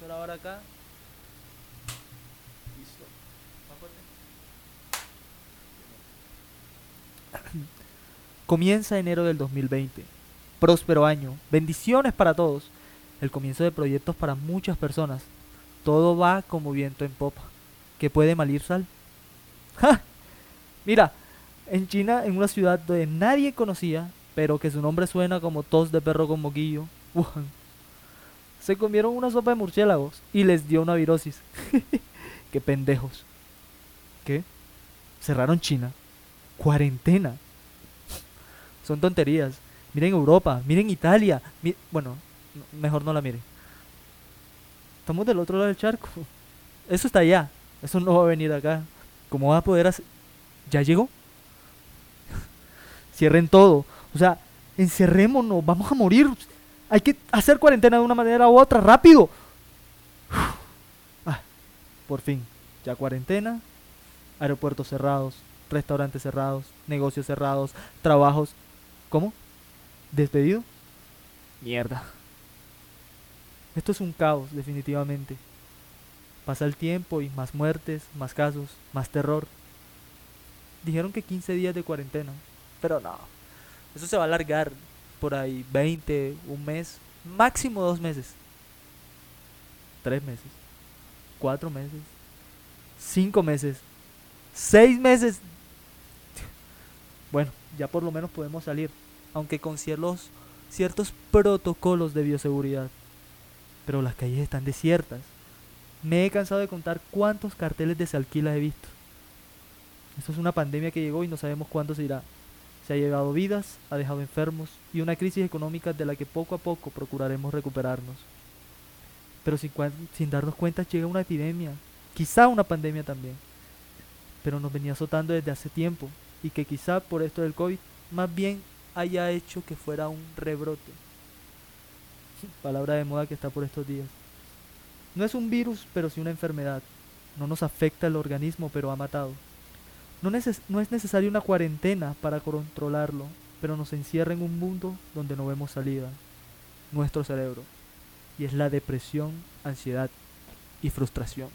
profesor ahora acá. Listo. Más fuerte. Comienza enero del 2020. Próspero año. Bendiciones para todos. El comienzo de proyectos para muchas personas. Todo va como viento en popa. ¿Qué puede mal ir sal? ¡Ja! Mira, en China, en una ciudad donde nadie conocía, pero que su nombre suena como tos de perro con moquillo, se comieron una sopa de murciélagos y les dio una virosis. ¡Qué pendejos! ¿Qué? Cerraron China. Cuarentena. Son tonterías. Miren Europa, miren Italia. bueno, mejor no la miren. Estamos del otro lado del charco. Eso está allá. Eso no va a venir acá. ¿Cómo va a poder hacer? ¿Ya llegó? Cierren todo. O sea, encerrémonos. Vamos a morir. Hay que hacer cuarentena de una manera u otra. ¡Rápido! Ah, por fin. Ya cuarentena. Aeropuertos cerrados. Restaurantes cerrados. Negocios cerrados. Trabajos. ¿Cómo? ¿Despedido? Mierda. Esto es un caos, definitivamente. Pasa el tiempo y más muertes, más casos, más terror. Dijeron que 15 días de cuarentena, pero no. Eso se va a alargar por ahí 20, un mes, máximo dos meses. Tres meses, cuatro meses, cinco meses, seis meses. Bueno, ya por lo menos podemos salir, aunque con ciertos, ciertos protocolos de bioseguridad. Pero las calles están desiertas. Me he cansado de contar cuántos carteles de se alquila he visto. Esto es una pandemia que llegó y no sabemos cuándo se irá. Se ha llevado vidas, ha dejado enfermos y una crisis económica de la que poco a poco procuraremos recuperarnos. Pero sin, sin darnos cuenta llega una epidemia, quizá una pandemia también. Pero nos venía azotando desde hace tiempo y que quizá por esto del COVID más bien haya hecho que fuera un rebrote. Palabra de moda que está por estos días. No es un virus, pero sí una enfermedad. No nos afecta el organismo, pero ha matado. No, es necesaria una cuarentena para controlarlo, pero nos encierra en un mundo donde no vemos salida. Nuestro cerebro. Y es la depresión, ansiedad y frustración.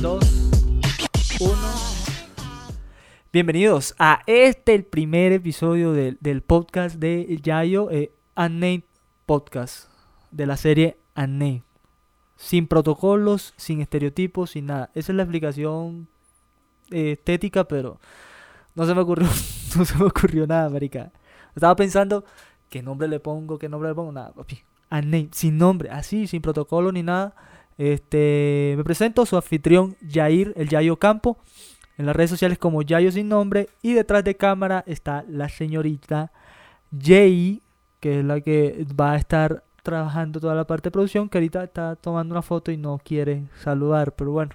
There Bienvenidos a este, el primer episodio del, del podcast de Yayo, eh, Unnamed Podcast, de la serie Unnamed. Sin protocolos, sin estereotipos, sin nada. Esa es la explicación eh, estética, pero no se me ocurrió, no se me ocurrió nada, marica. Estaba pensando, ¿qué nombre le pongo? ¿Qué nombre le pongo? Nada, papi. Unnamed, sin nombre, así, sin protocolo ni nada. Este, me presento, su anfitrión Jair, el Yayo Campo, en las redes sociales como Yayo sin nombre y detrás de cámara está la señorita Jay, que es la que va a estar trabajando toda la parte de producción, que ahorita está tomando una foto y no quiere saludar, pero bueno,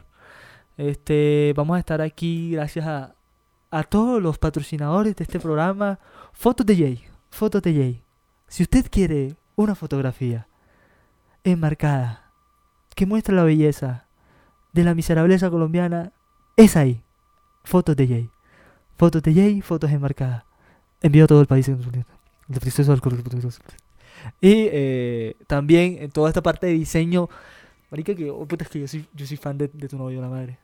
este, vamos a estar aquí gracias a, a todos los patrocinadores de este programa, fotos de Jay, fotos de Jay. Si usted quiere una fotografía enmarcada que muestra la belleza de la miserableza colombiana es ahí. Fotos de Jay. Fotos de Jay, fotos enmarcadas. Envío a todo el país. Y eh, también en toda esta parte de diseño. Marica, que, oh, puta, es que yo soy, yo soy fan de, de tu novio, la madre.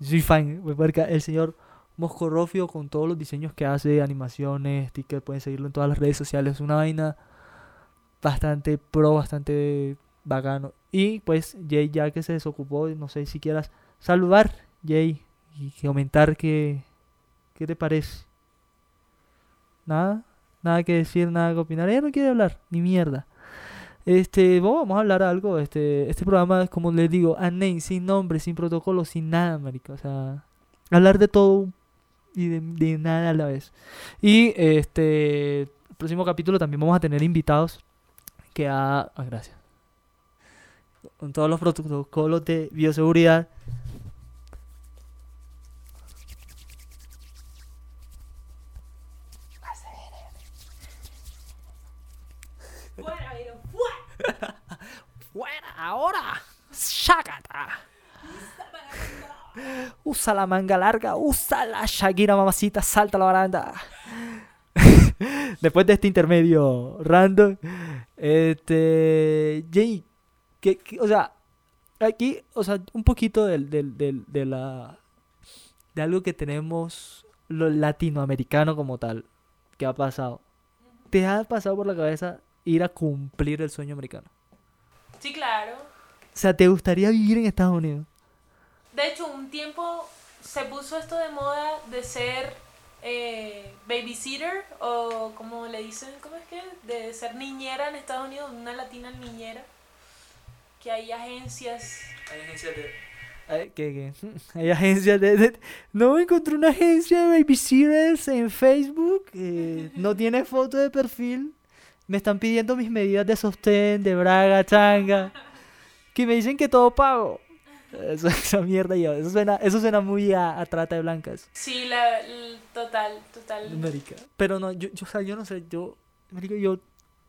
Yo soy fan, me marca el señor Moscorrofio con todos los diseños que hace, animaciones, stickers, pueden seguirlo en todas las redes sociales. Es una vaina bastante pro, bastante bacano. Y pues Jay ya que se desocupó, no sé si quieras saludar, Jay, y comentar qué, qué te parece. Nada, nada que decir, nada que opinar. Ella no quiere hablar, ni mierda. Este, vamos a hablar algo. Este, este programa es como les digo, unnamed, sin nombre, sin protocolo, sin nada, marica. O sea, hablar de todo y de, de nada a la vez. Y este, el próximo capítulo también vamos a tener invitados que a... ah, gracias. Con todos los protocolos de bioseguridad. Fuera, Viro, fuera. ¡Fuera! ¡Ahora! Controlar. usa la manga larga, usa la Shakira mamacita, salta la baranda. Después de este intermedio random, este, Jay, que, o sea, aquí, o sea, un poquito del- de la, de algo que tenemos lo latinoamericano como tal, que ha pasado. ¿Te ha pasado por la cabeza ir a cumplir el sueño americano? Sí, claro. O sea, ¿te gustaría vivir en Estados Unidos? De hecho, un tiempo se puso esto de moda de ser eh, babysitter o como le dicen, ¿cómo es que? De ser niñera en Estados Unidos, una latina niñera. Que hay agencias. Hay agencias de... ¿qué, qué? Hay agencias de, de- No, encontré una agencia de babysitters en Facebook. eh, no tiene foto de perfil. Me están pidiendo mis medidas de sostén, de braga, changa. Que me dicen que todo pago. Eso, esa mierda yo. Eso suena, eso suena muy a, a trata de blancas. Sí, la, l- total, total. Marica. Pero no, yo, yo, o sea, yo no sé, yo, marica, yo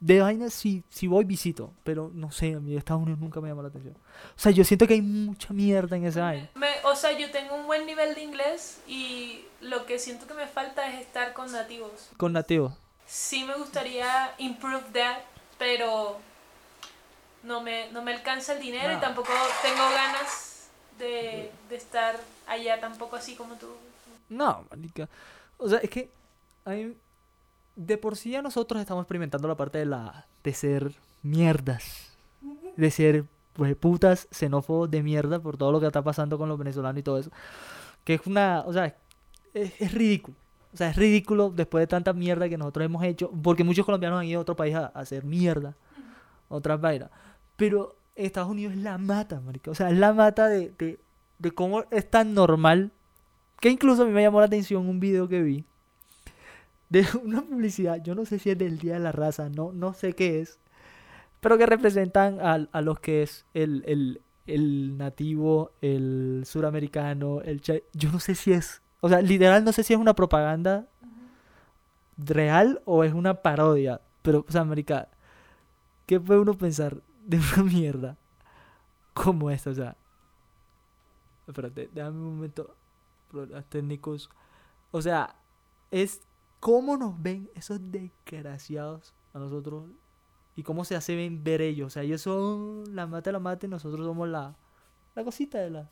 de vaina si, si voy visito, pero no sé, a mí Estados Unidos nunca me llamó la atención. O sea, yo siento que hay mucha mierda en esa vaina. Me- o sea, yo tengo un buen nivel de inglés y lo que siento que me falta es estar con nativos. Con nativos. Sí me gustaría improve that, pero no me, no me alcanza el dinero y tampoco tengo ganas de, de estar allá tampoco así como tú. No, marica. O sea, es que de por sí ya nosotros estamos experimentando la parte de la de ser mierdas, de ser pues, putas xenófobos de mierda por todo lo que está pasando con los venezolanos y todo eso. Que es una, o sea, es, es ridículo. O sea, es ridículo después de tanta mierda que nosotros hemos hecho, porque muchos colombianos han ido a otro país a, a hacer mierda, otras vainas. Pero Estados Unidos es la mata, marica. O sea, es la mata de, de, de cómo es tan normal que incluso a mí me llamó la atención un video que vi de una publicidad, yo no sé si es del Día de la Raza, no, no sé qué es, pero que representan a, a los que es el, el, el nativo, el suramericano, el yo no sé si es, o sea, literal no sé si es una propaganda real o es una parodia, pero, o sea, marica, ¿qué puede uno pensar de una mierda como esta? O sea, espérate, déjame un momento, problemas técnicos, o sea, es cómo nos ven esos desgraciados a nosotros y cómo se hacen ver ellos. O sea, ellos son la mata de la mata y nosotros somos la, la cosita de la.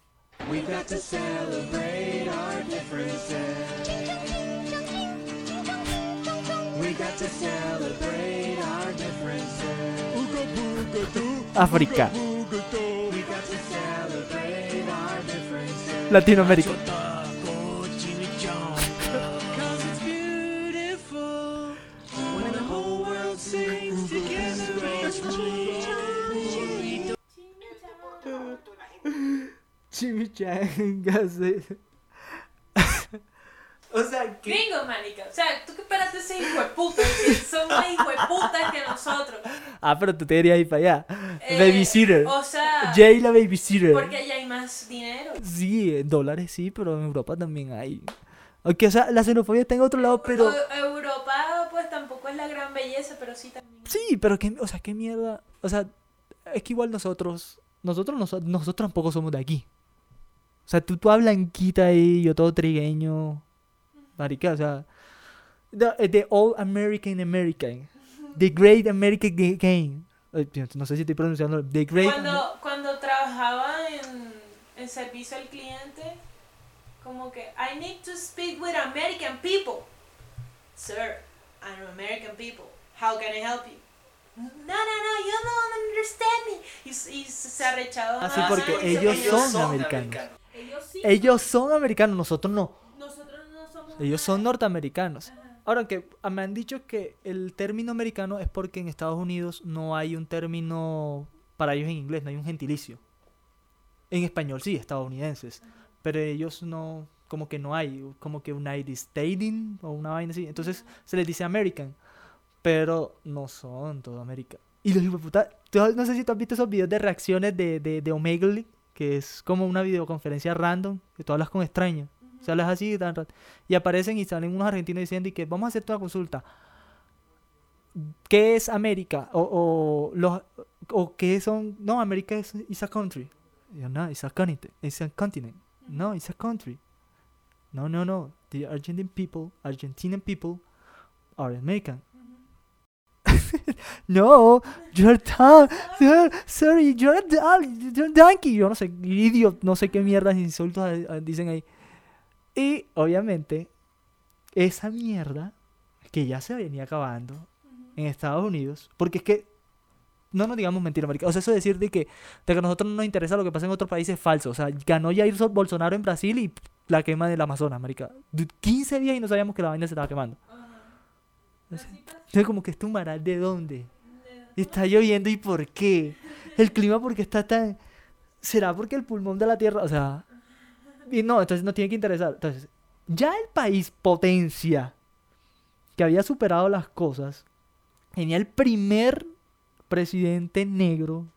We got to celebrate our differences. We got to celebrate our differences. África, We got to celebrate our differences. Latinoamérica. Chimichangas. o sea, que. Gringo, manica. O sea, tú que esperaste ese hijo de puta, que son más hijo de puta que nosotros. Ah, pero tú te querías ir para allá. Eh, babysitter. O sea, Jay la babysitter. porque allá hay más dinero. Sí, en dólares sí, pero en Europa también hay. Aunque, o sea, la xenofobia está en otro lado, pero. Europa, pues tampoco es la gran belleza, pero sí también. Sí, pero qué, o sea, qué mierda. O sea, es que igual nosotros, nosotros, noso- nosotros tampoco somos de aquí. O sea, tú, tú blanquita ahí, yo todo trigueño. Marica, o sea, the, the All American American. The Great American Ga- Game. Eh, No sé si estoy pronunciando. The Great. Cuando, cuando trabajaba en, en servicio al cliente, como que, I need to speak with American people. Sir, I'm American people. How can I help you? No, no, no, you don't understand me. Y, y se arrechaban. Así Ah, porque sí, ellos son americanos. Ellos sí. Ellos son americanos, nosotros no. Nosotros no somos. Ellos son norteamericanos. Ahora que me han dicho que el término americano es porque en Estados Unidos no hay un término para ellos en inglés, no hay un gentilicio. En español sí, estadounidenses. Pero ellos no, como que no hay, como que United Stating o una vaina así. Entonces se les dice American. Pero no son todo América. Y los tú- no sé si tú has visto esos videos de reacciones de, de, de Omegle, que es como una videoconferencia random, que tú hablas con extraños. O sea, hablas así y aparecen y salen unos argentinos diciendo y que vamos a hacer una consulta. ¿Qué es América? O, los, o qué son... No, América es is a country. No, it's a continent. It's a continent. No, it's a country. No, no, no. The Argentine people, Argentinian people are American. no, you're dumb. Sorry, you're dumb, you're donkey. Yo no sé, idiot, no sé qué mierdas insultos eh, dicen ahí. Y obviamente, esa mierda que ya se venía acabando en Estados Unidos, porque es que no nos digamos mentira, marica. O sea, eso de decir de que, de que a nosotros no nos interesa lo que pasa en otros países es falso. O sea, ganó Jair Bolsonaro en Brasil y la quema del Amazonas, marica. Du- 15 días y no sabíamos que la vaina se estaba quemando. Entonces, como que este de dónde? Está lloviendo y por qué? El clima porque está tan... ¿Será porque el pulmón de la Tierra? O sea... Y no, entonces no tiene que interesar. Entonces, ya el país potencia que había superado las cosas, tenía el primer presidente negro,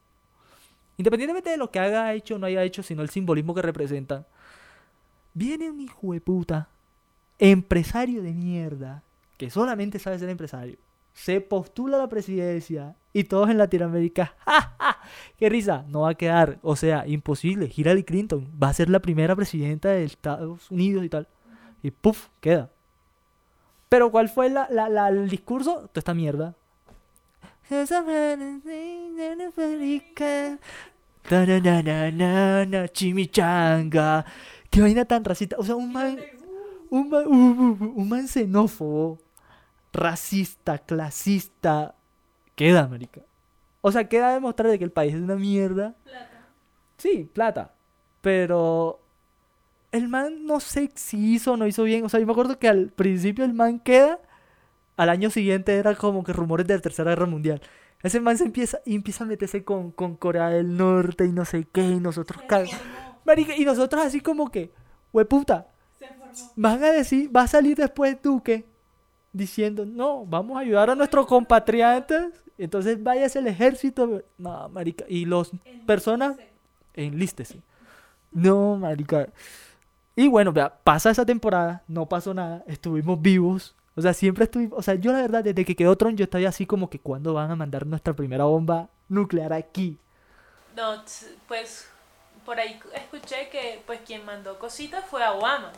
independientemente de lo que haga hecho o no haya hecho, sino el simbolismo que representan, viene un hijo de puta, empresario de mierda, que solamente sabe ser empresario, se postula a la presidencia y todos en Latinoamérica, ¡ja, ja! ¡Qué risa! No va a quedar, o sea, imposible. Hillary Clinton va a ser la primera presidenta de Estados Unidos y tal. Y ¡puf! queda. Pero ¿cuál fue la, la- el discurso? Toda esta mierda. Chimichanga. Qué vaina tan racista. O sea, un man, un man, uh, uh, uh, un man xenófobo, racista, clasista. Queda, América. O sea, queda demostrar de que el país es una mierda. Plata. Sí, plata. Pero el man no sé si hizo o no hizo bien. O sea, yo me acuerdo que al principio el man queda. Al año siguiente era como que rumores de la Tercera Guerra Mundial. Ese man se empieza y empieza a meterse con, con Corea del Norte y no sé qué. Y nosotros. Marica, y nosotros así como que, hueputa, van a decir, va a salir después Duque diciendo, no, vamos a ayudar a nuestros compatriotas. Entonces váyase el ejército. No, marica. Y los personas enlístese. No, marica. Y bueno, vea, pasa esa temporada, no pasó nada, estuvimos vivos. O sea, siempre estuvimos, o sea, yo la verdad, desde que quedó Tron, yo estaba así como que cuando van a mandar nuestra primera bomba nuclear aquí. No, pues por ahí escuché que pues quien mandó cositas fue a Obama.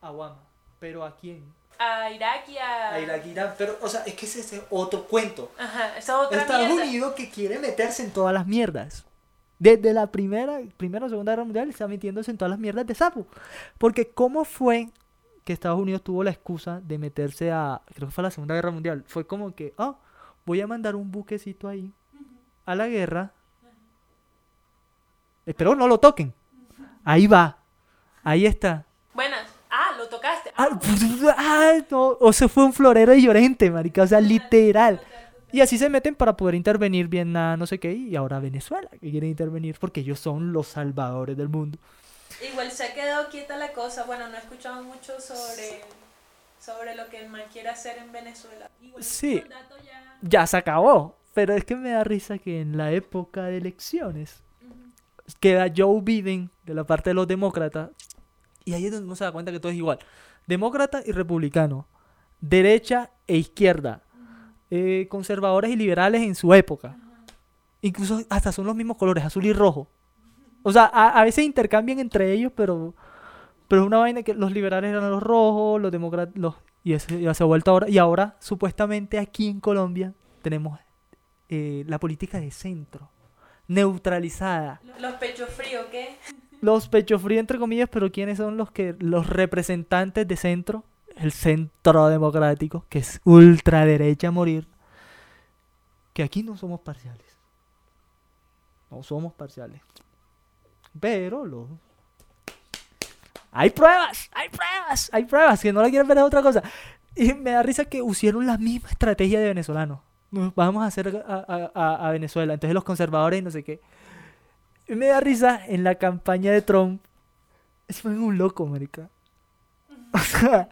A Guama. ¿Pero a quién? A Irak y a... A Irak, Irán. Pero, o sea, es que ese es otro cuento. Ajá, esa otra Estados mierda. Unidos que quiere meterse en todas las mierdas. Desde la primera, primera o segunda guerra mundial está metiéndose en todas las mierdas de sapo. Porque ¿cómo fue que Estados Unidos tuvo la excusa de meterse a, creo que fue la segunda guerra mundial? Fue como que, oh, voy a mandar un buquecito ahí a la guerra. Espero no lo toquen. Ahí va. Ahí está. Buenas. Ah, lo tocaste. No, O se fue un florero de llorente, marica. O sea, literal. Y así se meten para poder intervenir bien a no sé qué. Y ahora Venezuela, que quieren intervenir porque ellos son los salvadores del mundo. Igual se ha quedado quieta la cosa. Bueno, no he escuchado mucho sobre, sobre lo que el man quiere hacer en Venezuela. Igual Sí. ya... Ya se acabó. Pero es que me da risa que en la época de elecciones queda Joe Biden de la parte de los demócratas. Y ahí es donde uno se da cuenta que todo es igual. Demócrata y republicano. Derecha e izquierda. eh, conservadores y liberales en su época. Incluso hasta son los mismos colores, azul y rojo. O sea, a, veces intercambian entre ellos, pero, pero es una vaina que los liberales eran los rojos, los demócratas, y eso ya se ha vuelto ahora. Y ahora, supuestamente aquí en Colombia, tenemos eh, la política de centro, neutralizada. Los pechos fríos, ¿qué? Los pecho fríos, entre comillas, pero ¿quiénes son los que los representantes de centro? El centro democrático, que es ultraderecha a morir. Que aquí no somos parciales. No somos parciales. Pero los... Hay pruebas, hay pruebas, hay pruebas. Que no la quieren ver es otra cosa. Y me da risa que usaron la misma estrategia de venezolanos. Nos vamos a hacer a- a- a Venezuela. Entonces los conservadores y no sé qué. Me da risa en la campaña de Trump. Es un loco, marica. O sea,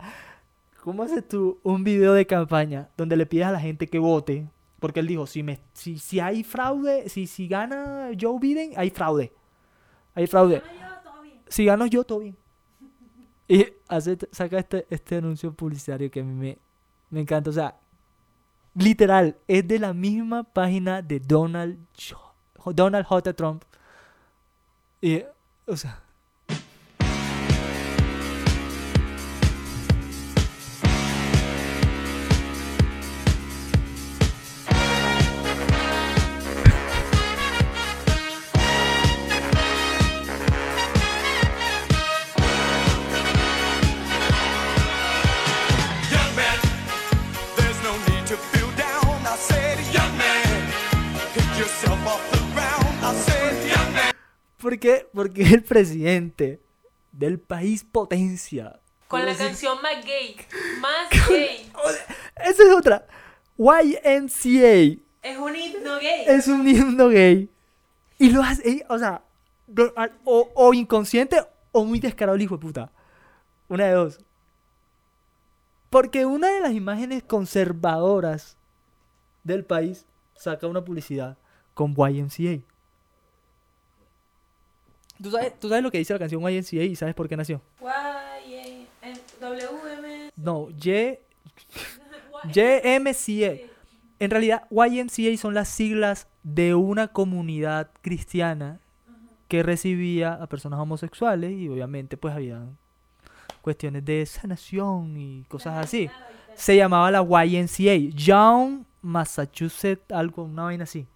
¿cómo haces tú un video de campaña donde le pides a la gente que vote? Porque él dijo, si, me, si, si hay fraude, si, si gana Joe Biden, hay fraude. Hay fraude. Si gano yo, todo bien. Y hace, saca este, este anuncio publicitario que a mí me, me encanta. O sea, literal, es de la misma página de Donald, Donald J. Trump. Y, o sea, ¿Por qué? Porque el presidente del país potencia. Con la decir, canción más gay. Más gay. Esa es otra. YMCA Es un himno gay. es un himno gay. Y lo hace, o sea, o inconsciente o muy descarado el hijo de puta. Una de dos. Porque una de las imágenes conservadoras del país saca una publicidad con YMCA. ¿Tú sabes, tú sabes lo que dice la canción YMCA y sabes por qué nació? Y, A, W, M. No, Y, YMCA. En realidad, YMCA son las siglas de una comunidad cristiana que recibía a personas homosexuales y obviamente pues había cuestiones de sanación y cosas así. Se llamaba la YMCA, Young Massachusetts, algo, una vaina así.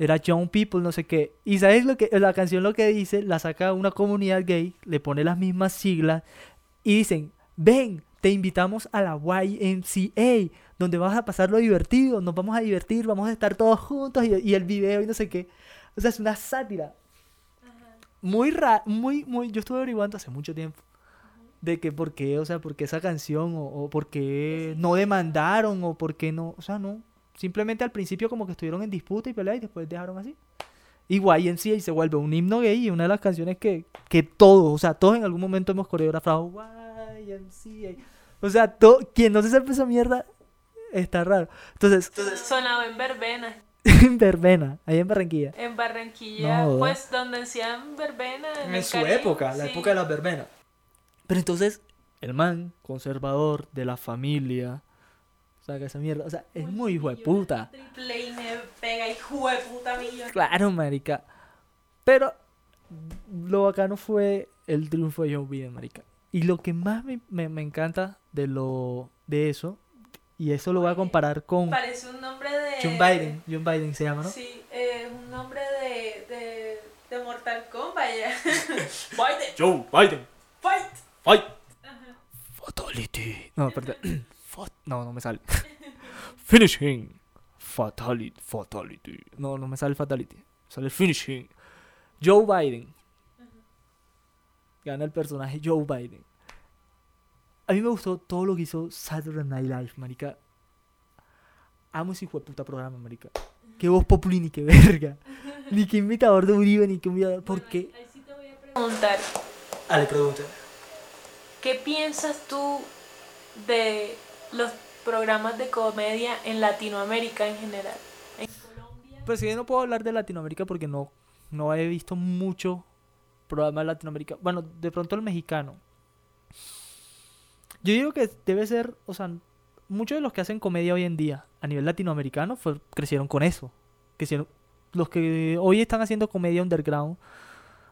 Era Young People, no sé qué. Y sabes lo que la canción lo que dice, la saca una comunidad gay, le pone las mismas siglas y dicen, ven, te invitamos a la YMCA, donde vas a pasarlo divertido, nos vamos a divertir, vamos a estar todos juntos y, y el video y no sé qué. O sea, es una sátira. Muy rara, muy, muy, yo estuve averiguando hace mucho tiempo de que por qué, o sea, por qué esa canción o, o por qué no demandaron o por qué no, o sea, no. Simplemente al principio como que estuvieron en disputa y pelea y después dejaron así. Y YMCA se vuelve un himno gay y una de las canciones que, que todos, o sea, todos en algún momento hemos coreografiado YMCA. O sea, quien no se sepa esa mierda está raro. Entonces, Sonaba en verbena. en verbena, ahí en Barranquilla. En Barranquilla, No, pues donde hacían verbena. En, su Caribe, época, la época de las verbenas. Pero entonces, el man, conservador de la familia, saca esa mierda. O sea, es muy hijo de puta. Triple y me pega hijo de puta millón. Claro, marica. Pero lo bacano fue el triunfo de Joe Biden, marica. Y lo que más me, me- me encanta de lo de eso, y eso lo voy a comparar con Parece un nombre de. John Biden. John Biden se llama, ¿no? Sí, eh, un nombre de, de, de Mortal Kombat. Biden, Joe Biden. fight. Fight. Fatality. No, perdón. Fat- No, no me sale. Finishing. Fatality. Fatality. No, no me sale fatality. Sale finishing. Joe Biden. Gana el personaje Joe Biden. A mí me gustó todo lo que hizo Saturday Night Live, marica. Amo ese hijo de puta programa, marica. Qué voz populi ni qué verga. Ni qué imitador de Uribe, ni qué imitador. ¿Por qué? Ahí sí te voy a preguntar. Ah, le pregunta. ¿Qué piensas tú de los programas de comedia en Latinoamérica en general? En Colombia. Pues yo no puedo hablar de Latinoamérica porque no, no he visto mucho programa de Latinoamérica. Bueno, de pronto el mexicano. Yo digo que debe ser, o sea, muchos de los que hacen comedia hoy en día a nivel latinoamericano crecieron con eso. Crecieron, los que hoy están haciendo comedia underground,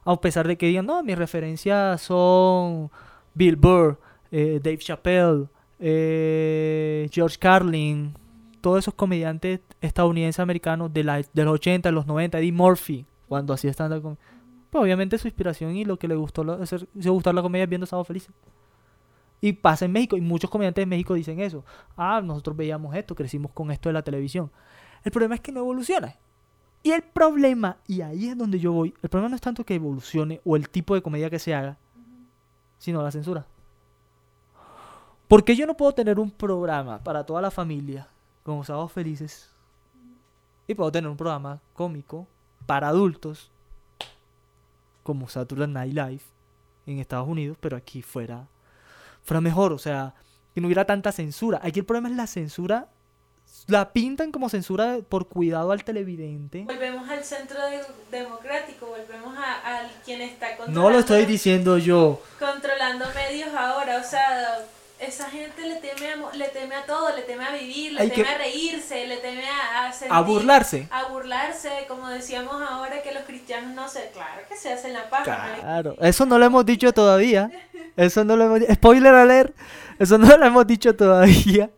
a pesar de que digan, no, mis referencias son Bill Burr, eh, Dave Chappelle, eh, George Carlin, todos esos comediantes estadounidenses americanos de, la, de los 80, de los 90, Eddie Murphy, cuando hacía stand-up Pues obviamente su inspiración y lo que le gustó hacer, hizo gustar la comedia viendo Sábado Felices. Y pasa en México, y muchos comediantes de México dicen eso. Ah, nosotros veíamos esto, crecimos con esto de la televisión. El problema es que no evoluciona. Y el problema, y ahí es donde yo voy, el problema no es tanto que evolucione o el tipo de comedia que se haga, sino la censura. Porque yo no puedo tener un programa para toda la familia, como Sábados Felices, y puedo tener un programa cómico para adultos, como Saturday Night Live en Estados Unidos, pero aquí fuera, fuera mejor, o sea, que no hubiera tanta censura. Aquí el problema es la censura, la pintan como censura por cuidado al televidente. Volvemos al centro de- democrático, volvemos a, al quien está controlando, No lo estoy diciendo yo. controlando medios ahora, o sea, esa gente le teme a, le teme a todo, le teme a vivir, le Hay teme que- a reírse, le teme a, a A sentir- burlarse. a burlarse, como decíamos ahora que los cristianos no se, claro que se hacen la paja. Claro, eso no lo hemos dicho todavía. Eso no lo hemos. Spoiler alert. Eso no lo hemos dicho todavía.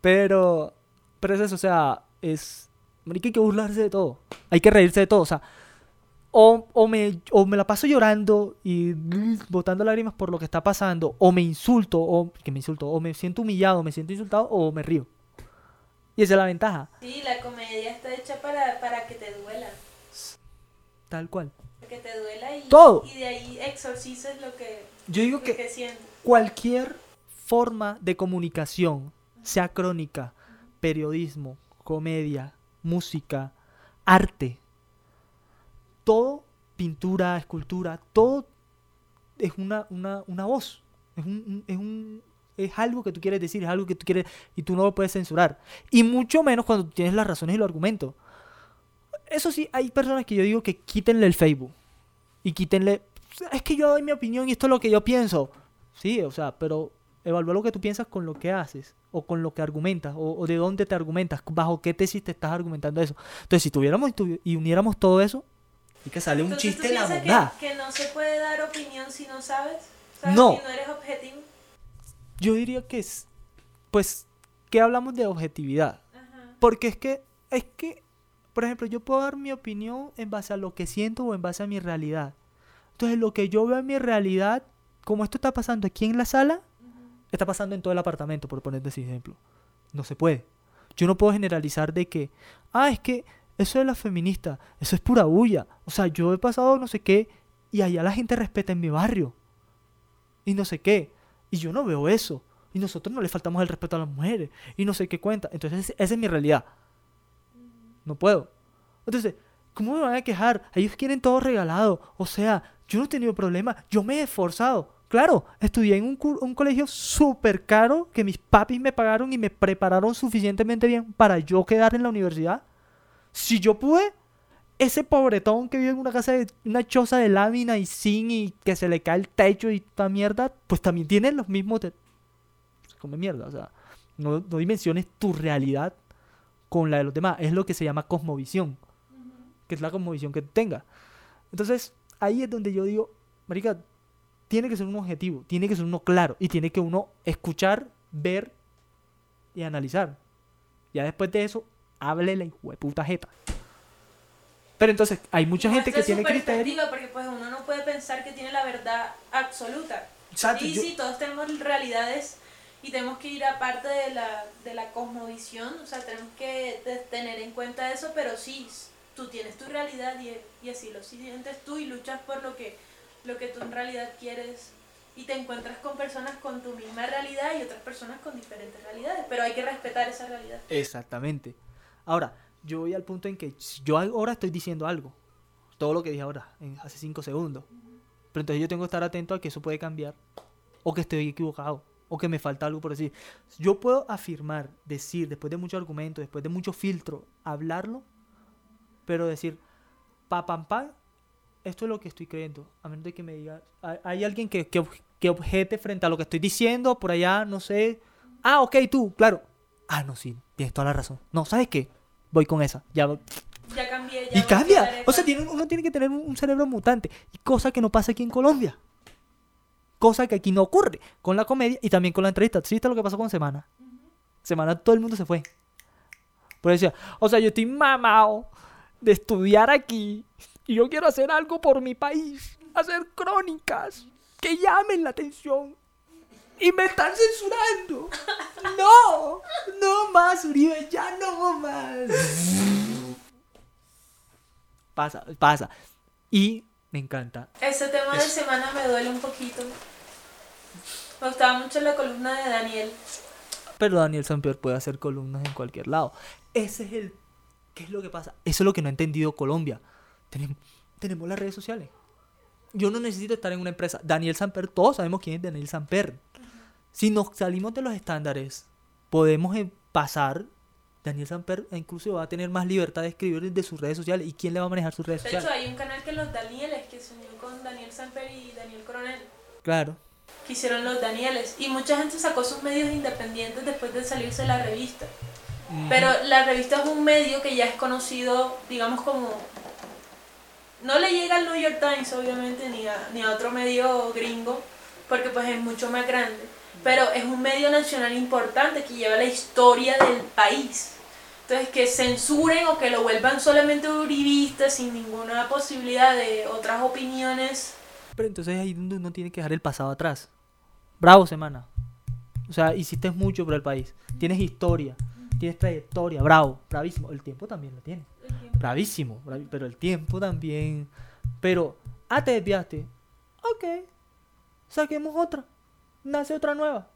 Pero, pero es eso, o sea, es. Hay que burlarse de todo. Hay que reírse de todo. O sea, o, o, me, o me la paso llorando y mm, botando lágrimas por lo que está pasando, o me insulto, o que me insulto, o me siento humillado, me siento insultado, o me río. Y esa es la ventaja. Sí, la comedia está hecha para, para que te duela. tal cual. Que te duela y, Todo. y de ahí exorcices lo que, Yo digo lo que que sientes. cualquier forma de comunicación, sea crónica, periodismo, comedia, música, arte, todo, pintura, escultura, todo es una, una, una voz, es, un, es, un- es algo que tú quieres decir, es algo que tú quieres y tú no lo puedes censurar. Y mucho menos cuando tienes las razones y los argumentos. Eso sí, hay personas que yo digo que quítenle el Facebook y quítenle... Es que yo doy mi opinión y esto es lo que yo pienso. Sí, o sea, pero evalúa lo que tú piensas con lo que haces o con lo que argumentas o, o de dónde te argumentas, bajo qué tesis te estás argumentando eso. Entonces, si tuviéramos y y uniéramos todo eso, y que sale un Entonces, chiste ¿tú de la bondad. que, que no se puede dar opinión si no sabes? ¿Sabes? No. Si no eres objetivo. Yo diría que es, pues, que hablamos de objetividad. Ajá. Porque es que, es que, por ejemplo, yo puedo dar mi opinión en base a lo que siento o en base a mi realidad. Entonces, lo que yo veo en mi realidad, como esto está pasando aquí en la sala, está pasando en todo el apartamento, por ponerte ese ejemplo. No se puede. Yo no puedo generalizar de que, ah, es que eso de la feminista, eso es pura bulla. O sea, yo he pasado no sé qué y allá la gente respeta en mi barrio. Y no sé qué. Y yo no veo eso. Y nosotros no le faltamos el respeto a las mujeres. Y no sé qué cuenta. Entonces, esa es mi realidad. No puedo. Entonces, ¿cómo me van a quejar? Ellos quieren todo regalado. O sea, yo no he tenido problema. Yo me he esforzado. Claro, estudié en un, un colegio súper caro que mis papis me pagaron y me prepararon suficientemente bien para yo quedar en la universidad. Si yo pude, ese pobretón que vive en una casa de una choza de lámina y zinc y que se le cae el techo y toda mierda, pues también tiene los mismos. de- Se come mierda, o sea, no, no dimensiones tu realidad con la de los demás. Es lo que se llama cosmovisión, que es la cosmovisión que tenga. Entonces, ahí es donde yo digo, marica, tiene que ser un objetivo, tiene que ser uno claro y tiene que uno escuchar, ver y analizar. Ya después de eso, hable la puta jeta. Pero entonces, hay mucha gente que tiene criterio. Porque pues uno no puede pensar que tiene la verdad absoluta. Exacto, y yo- sí, todos tenemos realidades y tenemos que ir aparte de la, de la cosmovisión, o sea, tenemos que tener en cuenta eso, pero sí, tú tienes tu realidad y, y así lo sientes tú y luchas por lo que, lo que tú en realidad quieres y te encuentras con personas con tu misma realidad y otras personas con diferentes realidades, pero hay que respetar esa realidad. Exactamente. Ahora, yo voy al punto en que yo ahora estoy diciendo algo, todo lo que dije ahora, en hace cinco segundos. Pero entonces yo tengo que estar atento a que eso puede cambiar, o que estoy equivocado, o que me falta algo por decir. Yo puedo afirmar, decir, después de mucho argumento, después de mucho filtro, hablarlo, pero decir, pa pam pam, esto es lo que estoy creyendo. A menos de que me diga, hay, alguien que, que, que objete frente a lo que estoy diciendo, por allá, no sé. Ah, ok, tú, claro. Ah, no, sí, tienes toda la razón. No, ¿sabes qué? Voy con esa. Ya, Ya cambié, ya y cambia. O sea, tiene- uno tiene que tener un, cerebro mutante. Y cosa que no pasa aquí en Colombia. Cosa que aquí no ocurre. Con la comedia y también con la entrevista. ¿Sí viste lo que pasó con Semana? Semana todo el mundo se fue. Por decía, o sea, yo estoy mamado de estudiar aquí. Y yo quiero hacer algo por mi país. Hacer crónicas que llamen la atención. Y me están censurando. No, no más, Uribe, ya no más. Pasa, pasa. Y me encanta. Ese tema de semana me duele un poquito. Me gustaba mucho la columna de Daniel. Pero Daniel Samper puede hacer columnas en cualquier lado. Ese es el... ¿Qué es lo que pasa? Eso es lo que no ha entendido Colombia. Tenemos, tenemos las redes sociales. Yo no necesito estar en una empresa. Daniel Samper, todos sabemos quién es Daniel Samper. Si nos salimos de los estándares, podemos eh, pasar. Daniel Samper incluso va a tener más libertad de escribir desde sus redes sociales. ¿Y quién le va a manejar sus redes De hecho, sociales? hay un canal que los Danieles, que se unió con Daniel Samper y Daniel Coronel, Claro. que hicieron los Danieles. Y mucha gente sacó sus medios independientes después de salirse de la revista. Pero la revista es un medio que ya es conocido, digamos, como. No le llega al New York Times, obviamente, ni a, ni a otro medio gringo, porque pues es mucho más grande. Pero es un medio nacional importante que lleva la historia del país. Entonces, que censuren o que lo vuelvan solamente uribista sin ninguna posibilidad de otras opiniones. Pero entonces ahí uno tiene que dejar el pasado atrás. Bravo, semana. O sea, hiciste mucho por el país. Tienes historia, tienes trayectoria, bravo, bravísimo. El tiempo también lo tiene. bravísimo, bravi- pero el tiempo también. Pero, ah, te desviaste. Ok, saquemos otra. Nace otra nueva.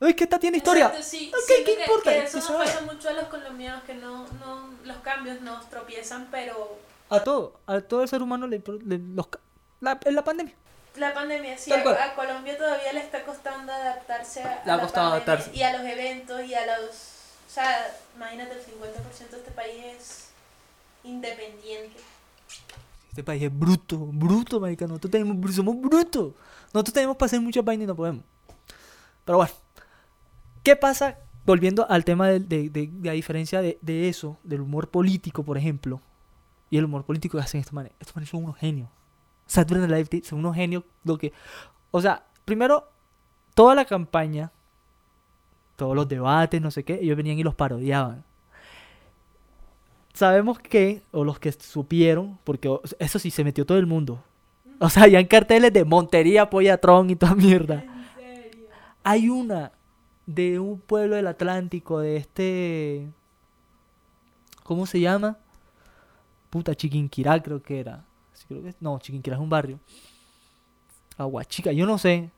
Es que esta tiene historia. Exacto, sí. Ok, Siento ¿qué que- importa? que eso nos pasa mucho a los colombianos que no, no, los cambios nos tropiezan, pero A todo, a todo el ser humano le, le- los la, en la pandemia. la pandemia sí, a, Colombia todavía le está costando adaptarse a, a Le ha la costado pandemia adaptarse. y a los eventos y a los... O sea, imagínate, el 50% de este país es independiente. Este país es bruto, bruto, marica. Nosotros tenemos, somos brutos. Nosotros tenemos para hacer muchas vainas y no podemos. Pero bueno, ¿qué pasa? Volviendo al tema de, de, de- de a diferencia de, eso, del humor político, por ejemplo, y el humor político que hacen estos manes. Estos manes son unos genios. Saturday Night Live son unos genios. Lo que, o sea, primero, toda la campaña, todos los debates, no sé qué, ellos venían y los parodiaban sabemos que, o los que supieron, porque eso sí, se metió todo el mundo. O sea, en carteles de Montería, apoya a Tron y toda mierda. Hay una de un pueblo del Atlántico, de este... ¿Cómo se llama? Puta, Chiquinquirá creo que era. Sí, creo que- No, Chiquinquirá es un barrio. Aguachica, yo no sé.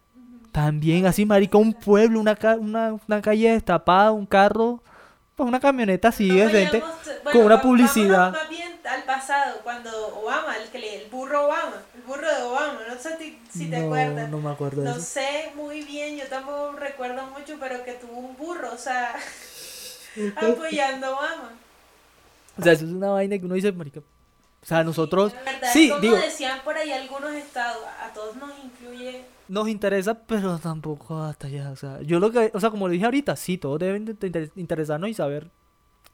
También así, marica, un pueblo, una, ca- una, una calle destapada, un carro, pues una camioneta así No decente. vayamos- con una publicidad. Más bien al pasado, cuando Obama, el, que le- el burro Obama, burro de Obama, no sé ti- si te no, acuerdas. no me acuerdo No sé muy bien, yo tampoco recuerdo mucho, pero que tuvo un burro, o sea, apoyando a Obama. O sea, eso es una vaina que uno dice, marica. O sea, nosotros, La verdad, sí, como digo, decían por ahí algunos estados, a todos nos influye. nos interesa, pero tampoco hasta allá. O sea, yo lo que, o sea, como le dije ahorita, sí, todos deben de inter- interesarnos y saber,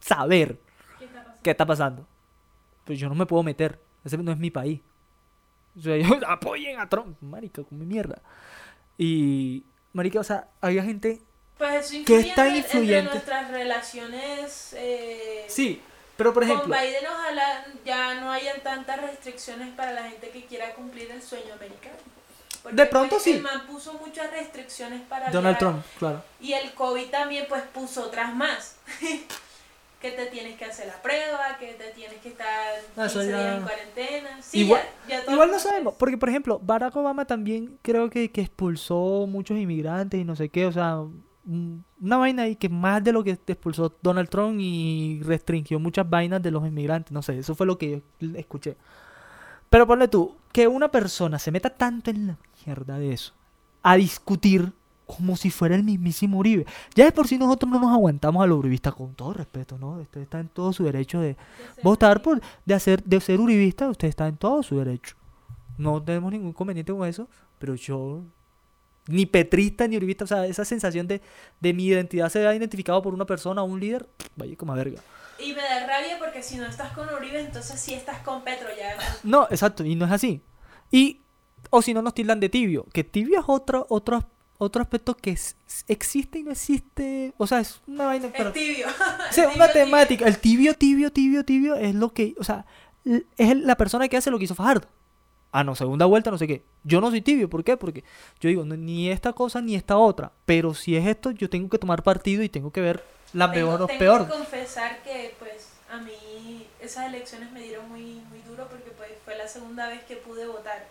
saber ¿Qué está pasando? qué está pasando. Pues yo no me puedo meter. Ese no es mi país. O sea, yo apoyen a Trump. Marica, come mierda. Y, marica, o sea, había gente. Pues eso ¿Qué influye es tan entre- influyente? nuestras relaciones. eh, Sí, pero por ejemplo. Con Biden ojalá ya no hayan tantas restricciones para la gente que quiera cumplir el sueño americano. Porque, De pronto pues, sí. El man puso muchas restricciones para Donald viajar. Trump, claro. Y el COVID también pues puso otras más. que te tienes que hacer la prueba, que te tienes que estar Ah, eso 15 días ya- en cuarentena. Sí, Igual- ya, ya todo Igual no sabemos, porque por ejemplo, Barack Obama también creo que, que expulsó muchos inmigrantes y no sé qué, o sea, un- una vaina ahí que más de lo que expulsó Donald Trump y restringió muchas vainas de los inmigrantes, no sé, eso fue lo que yo escuché. Pero ponle tú, que una persona se meta tanto en la mierda de eso, a discutir como si fuera el mismísimo Uribe. Ya de por sí nosotros no nos aguantamos a los uribistas con todo respeto, ¿no? Usted está en todo su derecho de, votar por de hacer de ser uribista usted está en todo su derecho no tenemos ningún inconveniente con eso pero yo ni petrista ni uribista o sea esa sensación de, de mi identidad se ha identificado por una persona o un líder vaya como a verga Y me da rabia porque si no estás con Uribe, entonces sí estás con Petro ya. no exacto y no es así y o si no nos tildan de tibio que tibio es otro otro otro aspecto que es- existe y no existe o sea es una vaina pero- Es tibio. O sea, El una tibio, tibio. temática. El tibio, tibio, tibio, tibio es lo que. O sea, es el- la persona que hace lo que hizo Fajardo. Ah, no, segunda vuelta, no sé qué. Yo no soy tibio, ¿por qué? Porque yo digo, ni esta cosa ni esta otra. Pero si es esto, yo tengo que tomar partido y tengo que ver la Tengo- peor o tengo peor. que confesar que pues a mí esas elecciones me dieron muy, muy duro porque pues fue la segunda vez que pude votar.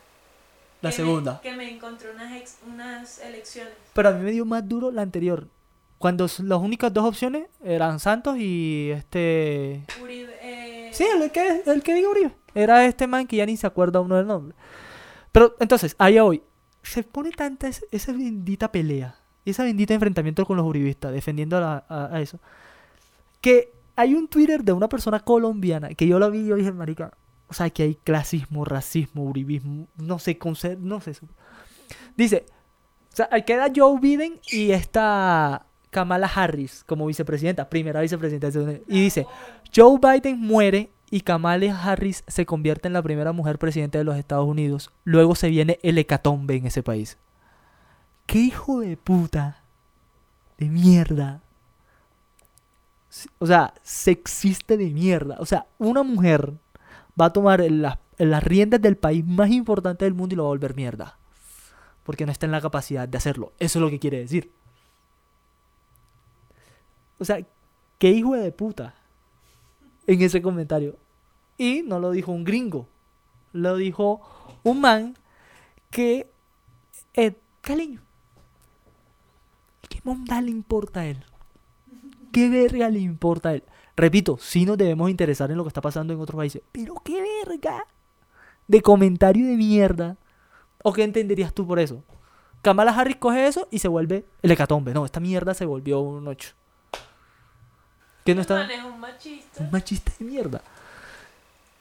La Que me- segunda. que me encontré unas, ex- unas elecciones. Pero a mí me dio más duro la anterior. Cuando las únicas dos opciones eran Santos y este. Uribe, eh, Sí, el que, el que diga Uribe. Era este man que ya ni se acuerda uno del nombre. Pero entonces, allá hoy, se pone tanta es- esa bendita pelea, esa bendita enfrentamiento con los uribistas, defendiendo a, la- a- a eso, que hay un Twitter de una persona colombiana que yo lo vi y yo dije, marica, o sea, que hay clasismo, racismo, uribismo, no sé, no sé. eso". Dice, o sea, queda Joe Biden y está Kamala Harris como vicepresidenta, primera vicepresidenta de Estados Unidos. Y dice, Joe Biden muere y Kamala Harris se convierte en la primera mujer presidenta de los Estados Unidos. Luego se viene el hecatombe en ese país. ¡Qué hijo de puta! De mierda. O sea, sexista de mierda. O sea, una mujer va a tomar las, en las riendas del país más importante del mundo y lo va a volver mierda. Porque no está en la capacidad de hacerlo. Eso es lo que quiere decir. O sea, qué hijo de puta. En ese comentario. Y no lo dijo un gringo, lo dijo un man que es caleño. ¿Qué monda le importa a él? ¿Qué verga le importa a él? Repito, sí nos debemos interesar en lo que está pasando en otros países. Pero qué verga de comentario de mierda. ¿O qué entenderías tú por eso? Kamala Harris coge eso y se vuelve el hecatombe. No, esta mierda se volvió un 8. Que no El está es un machista. un machista de mierda.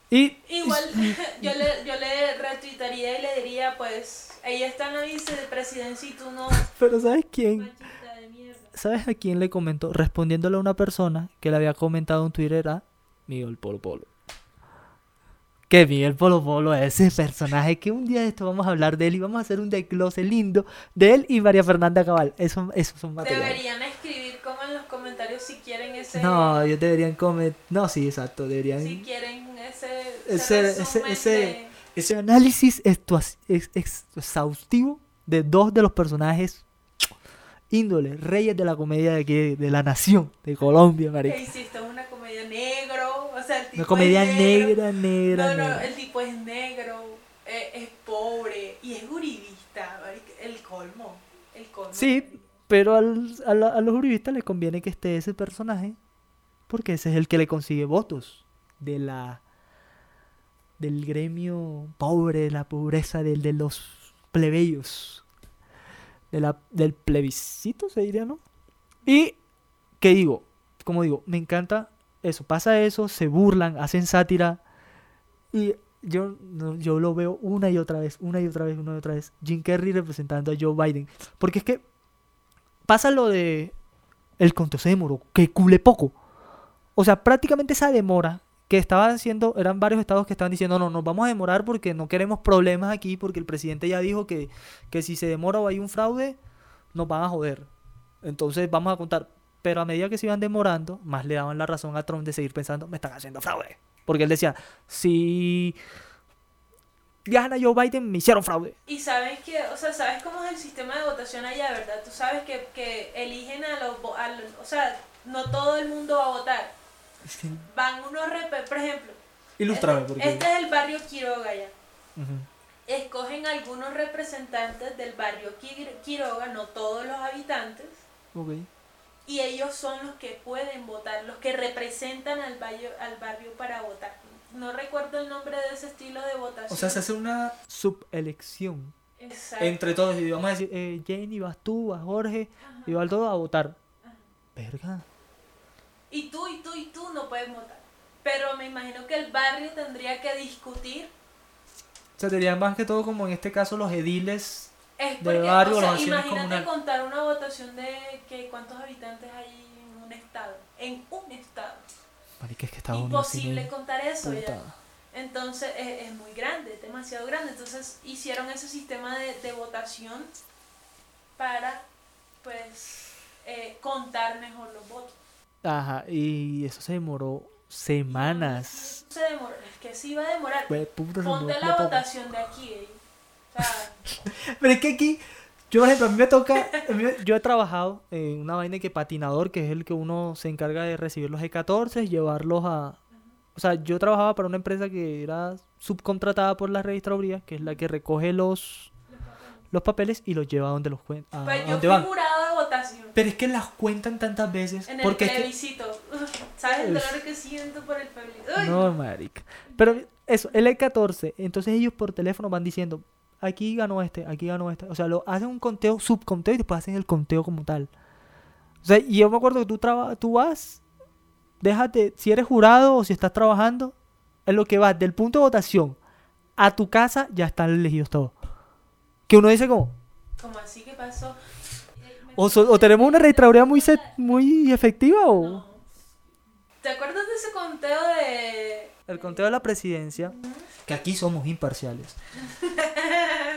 Y Igual yo le, yo le retuitaría y le diría, pues, ella está en la vicepresidencia y tú no, pero ¿sabes quién? ¿Sabes a quién le comentó? Respondiéndole a una persona que le había comentado en Twitter a Miguel Polo Polo. Que Miguel Polo Polo es ese personaje que un día de esto vamos a hablar de él y vamos a hacer un desglose lindo de él y María Fernanda Cabal. Eso, eso son materiales. Deberían escribir como en los comentarios si quieren ese... No, ellos deberían comer. No, sí, exacto. Deberían. Si quieren ese... Ese- ese- ese- de- Ese análisis exhaustivo de dos de los personajes índole, reyes de la comedia de aquí, de la nación, de Colombia, marica. que hiciste una comedia negro, o sea, el tipo Una comedia es negro. negra, negra, No, no, negra. el tipo es negro, eh, es pobre y es uribista, marica, el colmo, el colmo. Sí, pero al- a, la- a los uribistas les conviene que esté ese personaje porque ese es el que le consigue votos de la del gremio pobre, de la pobreza del, de los plebeyos, del plebiscito se diría, ¿no? Y, ¿qué digo? Como digo, me encanta eso, pasa eso, se burlan, hacen sátira y yo, yo lo veo una y otra vez, una y otra vez, una y otra vez. Jim Carrey representando a Joe Biden. Porque es que pasa lo de el conteo se demoró, que cule poco. O sea, prácticamente esa demora que estaba haciendo, eran varios estados que estaban diciendo, no, nos vamos a demorar porque no queremos problemas aquí, porque el presidente ya dijo que, que si se demora o hay un fraude, nos van a joder. Entonces vamos a contar. Pero a medida que se iban demorando, más le daban la razón a Trump de seguir pensando, me están haciendo fraude. Porque él decía, si gana Joe Biden, me hicieron fraude. Y sabes que, o sea, sabes cómo es el sistema de votación allá, ¿verdad? Tú sabes que, que eligen a los, a los- o sea, no todo el mundo va a votar. Van unos, rep- por ejemplo, Ilústrame, este, porque... este es el barrio Quiroga ya. Escogen algunos representantes del barrio Quir- Quiroga, no todos los habitantes, Ok. y ellos son los que pueden votar, los que representan al barrio, al barrio para votar. No recuerdo el nombre de ese estilo de votación. O sea, se hace una subelección Exacto. entre todos. Y vamos a decir, eh, Jenny, vas tú, vas Jorge, Ajá. y va todo a votar. Ajá. Verga. Y tú y tú y tú no pueden votar. Pero me imagino que el barrio tendría que discutir. O sea, serían más que todo como en este caso los ediles. Es porque, barrio, o sea, imagínate contar una votación de que cuántos habitantes hay en un estado. En un estado. Marica, es que Estados Unidos Imposible tiene contar eso ya. Entonces es, es muy grande, es demasiado grande. Entonces hicieron ese sistema de, de votación para, pues, eh, contar mejor los votos. Ajá, y eso se demoró semanas. Se demoró, es que sí iba a demorar. Puta, Ponte demoró la votación de aquí, eh. O sea, Pero es que aquí, yo por ejemplo, a mí me toca, yo he trabajado en una vaina que patinador, que es el que uno se encarga de recibir los E14 y llevarlos a... O sea, yo trabajaba para una empresa que era subcontratada por la registraduría, que es la que recoge los, los papeles y los lleva a donde los cuen- a, pues yo fui van. jurado de votación. Pero es que las cuentan tantas veces En el porque es que- plebiscito. ¿Sabes el dolor que siento por el plebiscito? No, marica. Pero eso, el E14, entonces ellos por teléfono van diciendo, aquí ganó este, aquí ganó este. O sea, lo hacen un conteo, subconteo y después hacen el conteo como tal. O sea, y yo me acuerdo que tú, traba- tú vas, déjate, si eres jurado o si estás trabajando, en lo que vas del punto de votación a tu casa, ya están elegidos todos. Que uno dice como, ¿Cómo así que pasó? O, so- o tenemos una registraduría muy, set- muy efectiva o... No. ¿Te acuerdas de ese conteo de... El conteo de la presidencia, que aquí somos imparciales.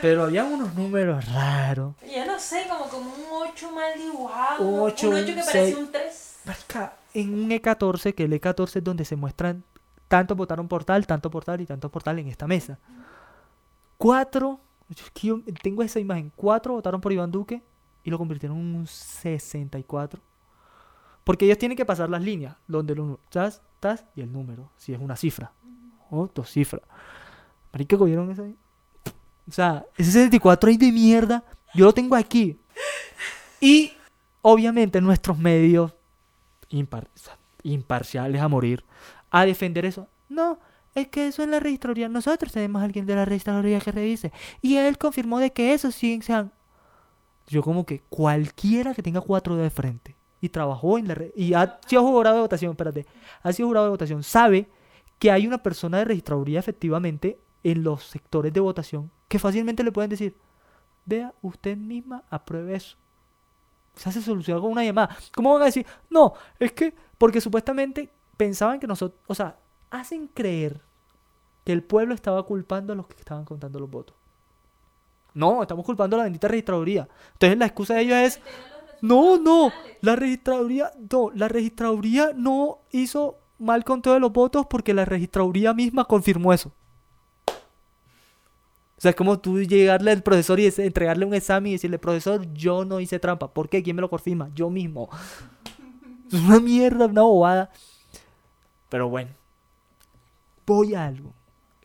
Pero había unos números raros. Ya no sé, como, como un 8 mal dibujado. Un ocho, un 8 que parecía seis. un 3. Marica, en un E14, que el E14 es donde se muestran tanto votaron por tal, tanto por tal y tanto por tal en esta mesa. Cuatro, es que yo tengo esa imagen, cuatro votaron por Iván Duque y lo convirtieron en un 64. Porque ellos tienen que pasar las líneas, donde lo tas, tas y el número, si es una cifra. Oh, dos cifras. Marica, ¿cogieron eso ahí? O sea, ese 74 ahí de mierda, yo lo tengo aquí. Y obviamente nuestros medios impar- o imparciales a morir a defender eso. No, es que eso en la registraduría. Nosotros tenemos a alguien de la registraduría que revise. Y él confirmó de que eso sí sean. Yo como que cualquiera que tenga cuatro de frente y trabajó en la y ha sido jurado de votación, espérate, ha sido jurado de votación, sabe que hay una persona de registraduría efectivamente en los sectores de votación que fácilmente le pueden decir, vea, usted misma apruebe eso. Se hace solucionar con una llamada. ¿Cómo van a decir? No, es que, porque supuestamente pensaban que nosotros, o sea, hacen creer que el pueblo estaba culpando a los que estaban contando los votos. No, estamos culpando a la bendita registraduría. Entonces la excusa de ellos es, no, no, la registraduría, no, la registraduría no hizo mal conteo de los votos porque la registraduría misma confirmó eso. O sea, es como tú llegarle al profesor y entregarle un examen y decirle, profesor, yo no hice trampa. ¿Por qué? ¿Quién me lo confirma? Yo mismo. Es una mierda, una bobada. Pero bueno. Voy a algo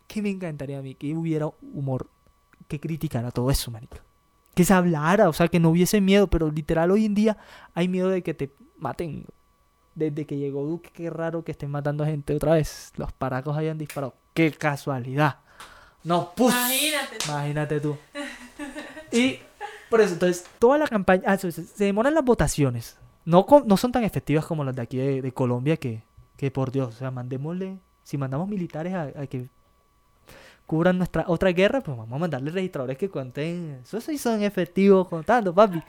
que me encantaría a mí, que hubiera humor que criticara todo eso, marica. Que se hablara, o sea, que no hubiese miedo, pero literal hoy en día hay miedo de que te maten. Desde que llegó Duque, qué raro que estén matando gente otra vez. Los paracos hayan disparado. Qué casualidad. No, pus. Imagínate. Imagínate tú. Y por eso, entonces, toda la campaña. ah, se, se demoran las votaciones. No, no son tan efectivas como las de aquí de, de Colombia, que, que por Dios, o sea, mandémosle. Si mandamos militares a, a que cubran nuestra otra guerra, pues vamos a mandarle registradores que cuenten. Eso sí son efectivos contando, papi.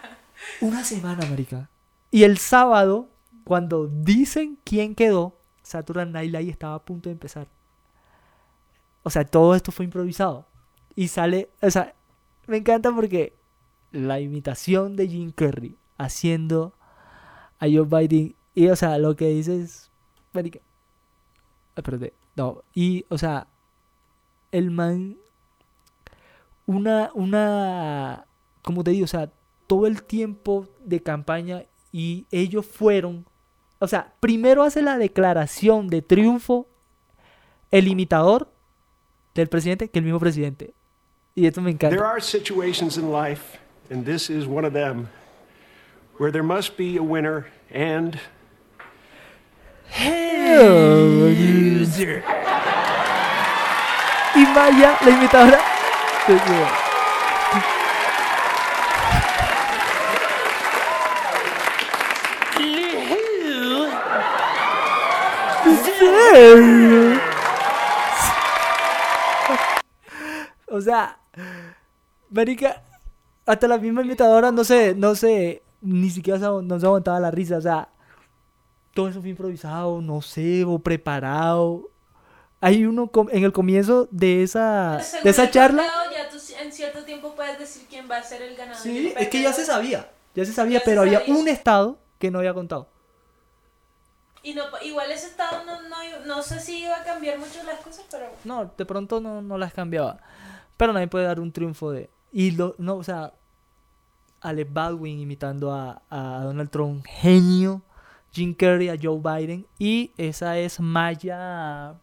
Una semana, América. Y el sábado, cuando dicen quién quedó, Saturday Night Live estaba a punto de empezar. O sea, todo esto fue improvisado. Y sale, o sea, me encanta porque la imitación de Jim Carrey haciendo a Joe Biden. Y, o sea, lo que dice es. marica, Espérate, no. Y, o sea, el man. Una, una. Como te digo, o sea, todo el tiempo de campaña y ellos fueron. O sea, primero hace la declaración de triunfo el imitador del presidente que el mismo presidente. Y esto me There encanta. are situations in life, and this is one of them, where there must be a winner and Y Maya, la imitadora. O sea, marica, hasta la misma imitadora no sé, no sé, ni siquiera se, se aguantaba la risa, o sea, todo eso fue improvisado, no sé, o preparado. Hay uno en el comienzo de esa, de esa charla. ya tú en cierto tiempo puedes decir quién va a ser el ganador. Sí, es que ya se sabía, ya se sabía, Ya se pero había sabía. un estado que no había contado. Y no, igual ese estado no, no, no sé si iba a cambiar mucho las cosas, pero No, de pronto no, no las cambiaba. Pero nadie puede dar un triunfo de. Y lo, no, o sea, Alec Baldwin imitando a, a Donald Trump, genio. Jim Carrey a Joe Biden. Y esa es Maya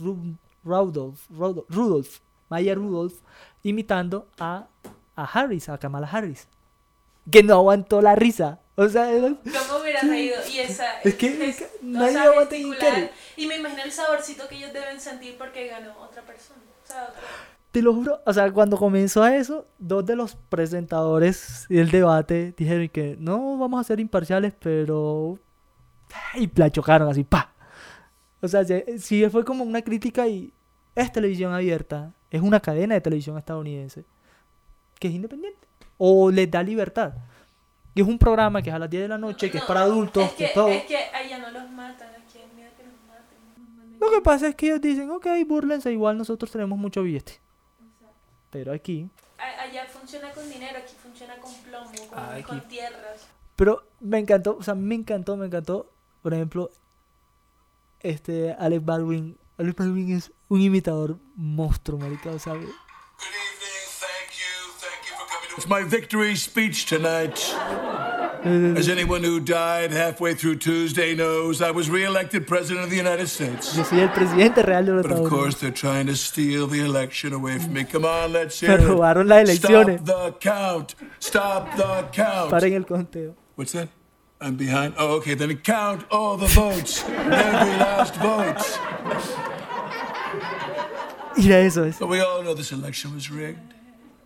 Ru- Rudolph, Rudolph, Rudolph, Maya Rudolph, imitando a, a Harris, a Kamala Harris. Que no aguantó la risa. O sea, era- ¿cómo hubiera reído? Y esa. Es que- es que o nadie sea, aguanta gesticular. Y me imagino el saborcito que ellos deben sentir porque ganó otra persona. O sea, otra. Te lo juro, o sea, cuando comenzó a eso, dos de los presentadores del debate dijeron que no vamos a ser imparciales, pero... Y la chocaron así, pa. O sea, se- sí fue como una crítica y es televisión abierta, es una cadena de televisión estadounidense que es independiente o les da libertad. Y es un programa que es a las 10 de la noche, que es No, para adultos, Es que que, todo. es que allá no los matan, aquí hay miedo que los maten. Lo que pasa es que ellos dicen, ok, búrlense, igual nosotros tenemos mucho billete. Pero aquí Allá funciona con dinero, aquí funciona con plomo, con, Ah, con tierras. Pero me encantó, o sea, me encantó, me encantó. Por ejemplo, este Alec Baldwin. Alec Baldwin es un imitador monstruo, marica, to It's my victory speech tonight. As anyone who died halfway through Tuesday knows, I was re-elected president of the United States. Yo soy el presidente real de los But of course, they're trying to steal the election away from me. Come on, let's hear Me it. robaron las elecciones. Stop the count. Stop the count. Paren el conteo. What's that? I'm behind. Oh, okay. Then count all the votes. Every last vote. Mira eso, es. But we all know this election was rigged.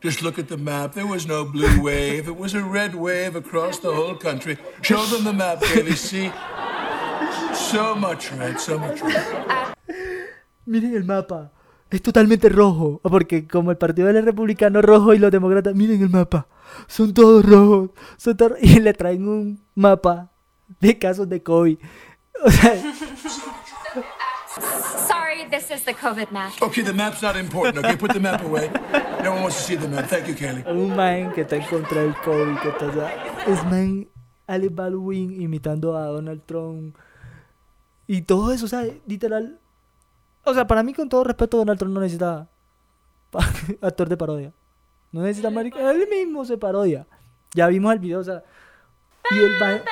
Just look at the map. There was no blue wave. It was a red wave across the whole country. Show them the map, Kaylee. See? So much red, so much red. Miren el mapa. Es totalmente rojo. Porque como el partido del republicano rojo y los demócratas, miren el mapa. Son todos rojos. Son todos- Y le traen un mapa de casos de COVID. O sea, Sorry, this is the COVID map. Okay, the map's not important. Okay, put the map away. No one wants to see the map. Thank you, Kaylee. un man que está en contra del COVID. Que está, sea, es man Alec Baldwin imitando a Donald Trump. Y todo eso, o sea, literal. O sea, para mí, con todo respeto, Donald Trump no necesita actor de parodia. No necesita marica. Él mismo se parodia. Ya vimos el video, o sea.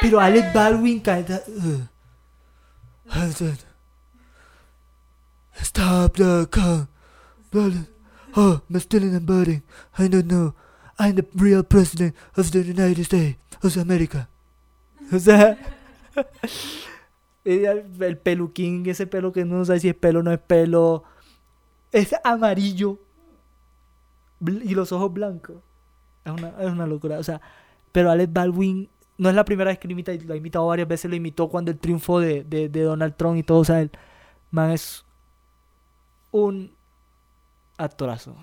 Pero Alec Baldwin canta. "Ugh. Stop the car. Oh, I'm stealing and burning. I don't know. I'm the real president of the United States of America. O sea, el, el peluquín, ese pelo que no sabe si es pelo o no es pelo, es amarillo y los ojos blancos. Es una, es una locura. O sea, pero Alex Baldwin no es la primera vez que lo imita, lo ha imitado varias veces, lo imitó cuando el triunfo de, de, de Donald Trump y todo. O sea, el man es un actorazo.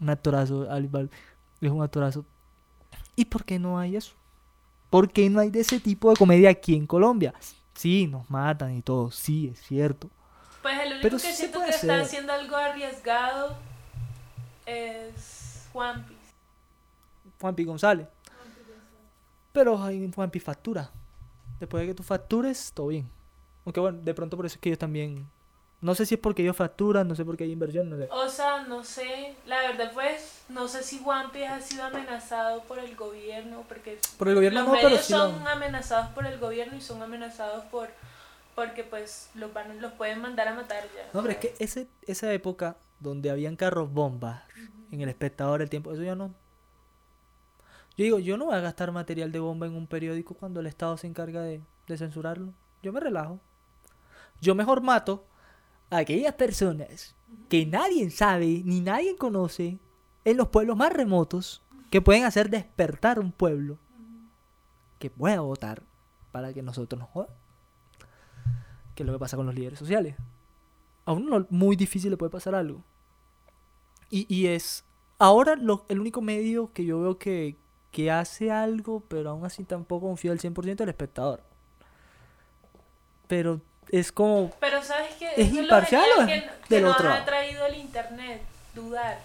Un actorazo, Alec Baldwin. Es un actorazo. ¿Y por qué no hay eso? ¿Por qué no hay de ese tipo de comedia aquí en Colombia? Sí, nos matan y todo, sí, es cierto. Pues el único Pero que sí se siento que está haciendo algo arriesgado es One Piece. Juanpi González. Pero hay Juanpi factura. Después de que tú factures, todo bien. Aunque bueno, de pronto por eso es que ellos también... No sé si es porque ellos facturan, no sé por qué hay inversión, no sé. O sea, no sé, la verdad pues, no sé si Piece ha sido amenazado por el gobierno, porque Por el gobierno los no, pero medios sí lo- son amenazados por el gobierno y son amenazados por porque pues los van los pueden mandar a matar ya. No, pero es que ese, esa época donde habían carros bombas en el espectador, el tiempo, eso ya no. Yo digo, yo no voy a gastar material de bomba en un periódico cuando el Estado se encarga de, censurarlo. Yo me relajo. Yo mejor mato a aquellas personas que nadie sabe ni nadie conoce en los pueblos más remotos que pueden hacer despertar un pueblo que pueda votar para que nosotros nos. Que es lo que pasa con los líderes sociales a uno no- muy difícil le puede pasar algo. Y, y es ahora lo- el único medio que yo veo que, que hace algo, pero aún así tampoco confío al 100% el espectador. Pero es como... Pero sabes que ¿Es imparcial o genial es que, que del nos otro ha traído el internet, dudar,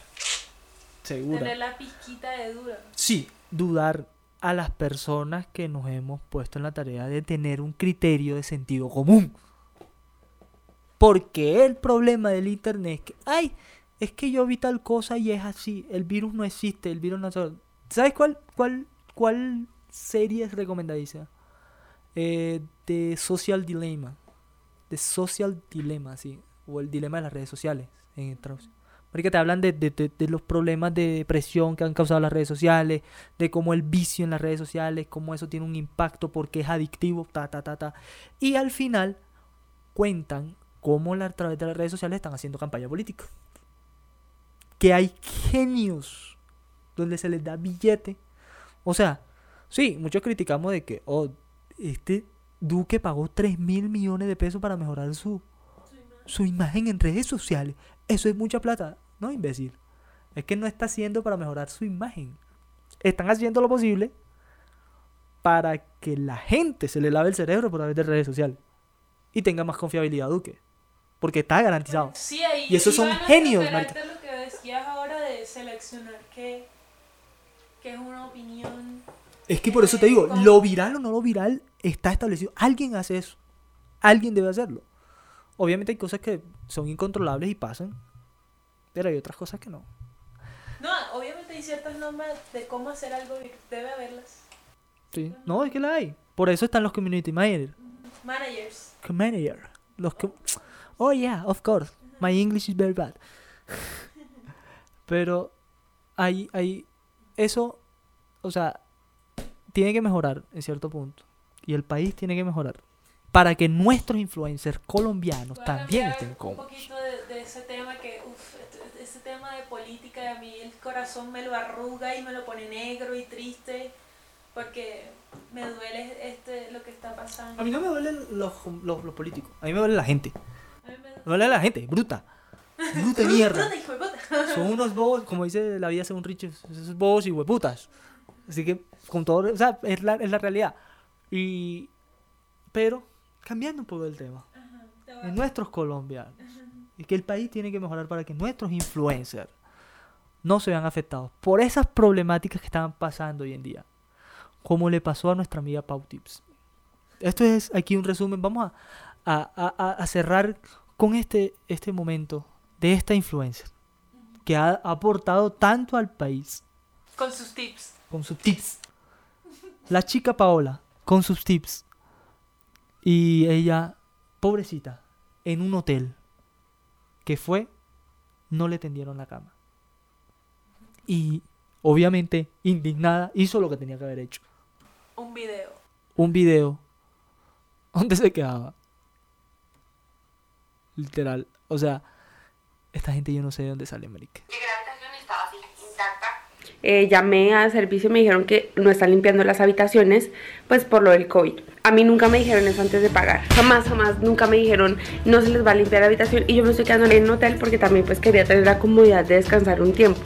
Segura. tener la pizquita de duda. Sí, dudar a las personas que nos hemos puesto en la tarea de tener un criterio de sentido común. Porque el problema del internet es que, ay, es que yo vi tal cosa y es así, el virus no existe, el virus no... ¿Sabes cuál, cuál, cuál serie es recomendadísima? Eh, The Social Dilemma. The Social Dilemma, sí. O el dilema de las redes sociales en traducción. Porque te hablan de, de- de- de los problemas de depresión que han causado las redes sociales, de cómo el vicio en las redes sociales, cómo eso tiene un impacto porque es adictivo, ta, ta, ta, ta. Y al final cuentan cómo a través de las redes sociales están haciendo campaña política. Que hay genios donde se les da billete. O sea, sí, muchos criticamos de que, oh, este Duque pagó 3 mil millones de pesos para mejorar su, su imagen en redes sociales. Eso es mucha plata. No, imbécil. Es que no está haciendo para mejorar su imagen. Están haciendo lo posible para que la gente se le lave el cerebro por través de redes sociales. Y tenga más confiabilidad Duque. Porque está garantizado. Sí, ahí Y esos son genios, lo que decías ahora de seleccionar qué, qué es una opinión. Es que por eso te digo, lo viral o no lo viral está establecido. Alguien hace eso. Alguien debe hacerlo. Obviamente hay cosas que son incontrolables y pasan. Pero hay otras cosas que no. No, obviamente hay ciertas normas de cómo hacer algo y debe haberlas. Sí. No, es que la hay. Por eso están los community managers. Managers. Manager. Los que... Oh, yeah, of course. My English is very bad. Pero hay, hay... Eso, o sea, tiene que mejorar en cierto punto. Y el país tiene que mejorar. Para que nuestros influencers colombianos también estén un cómodos. poquito de, de ese tema que, uff, ese tema de política, a mí el corazón me lo arruga y me lo pone negro y triste porque me duele este lo que está pasando. A mí no me duelen los, los, los políticos. A mí me duele la gente. A Me duele la gente, bruta. Bruta mierda. Son unos bobos, como dice la vida según Richie, esos bobos y hueputas. Así que, con todo, o sea, es la, es la realidad. Y, pero, cambiando un poco el tema, Ajá, a- en nuestros colombianos, y que el país tiene que mejorar para que nuestros influencers no se vean afectados por esas problemáticas que están pasando hoy en día, como le pasó a nuestra amiga Pau Tips. Esto es aquí un resumen. Vamos a, a- a- a- cerrar con este, este momento de esta influencer que ha aportado tanto al país Con sus tips. con sus tips. La chica Paola con sus tips. Y ella, pobrecita, en un hotel que fue, no le tendieron la cama. Y obviamente, indignada, hizo lo que tenía que haber hecho. Un video. Un video donde se quedaba. Literal. O sea, esta gente yo no sé de dónde sale, marica. Eh, llamé al servicio y me dijeron que no están limpiando las habitaciones, pues por lo del COVID. A mí nunca me dijeron eso antes de pagar. Jamás, jamás, nunca me dijeron no se les va a limpiar la habitación. Y yo me estoy quedando en un hotel porque también pues quería tener la comodidad de descansar un tiempo.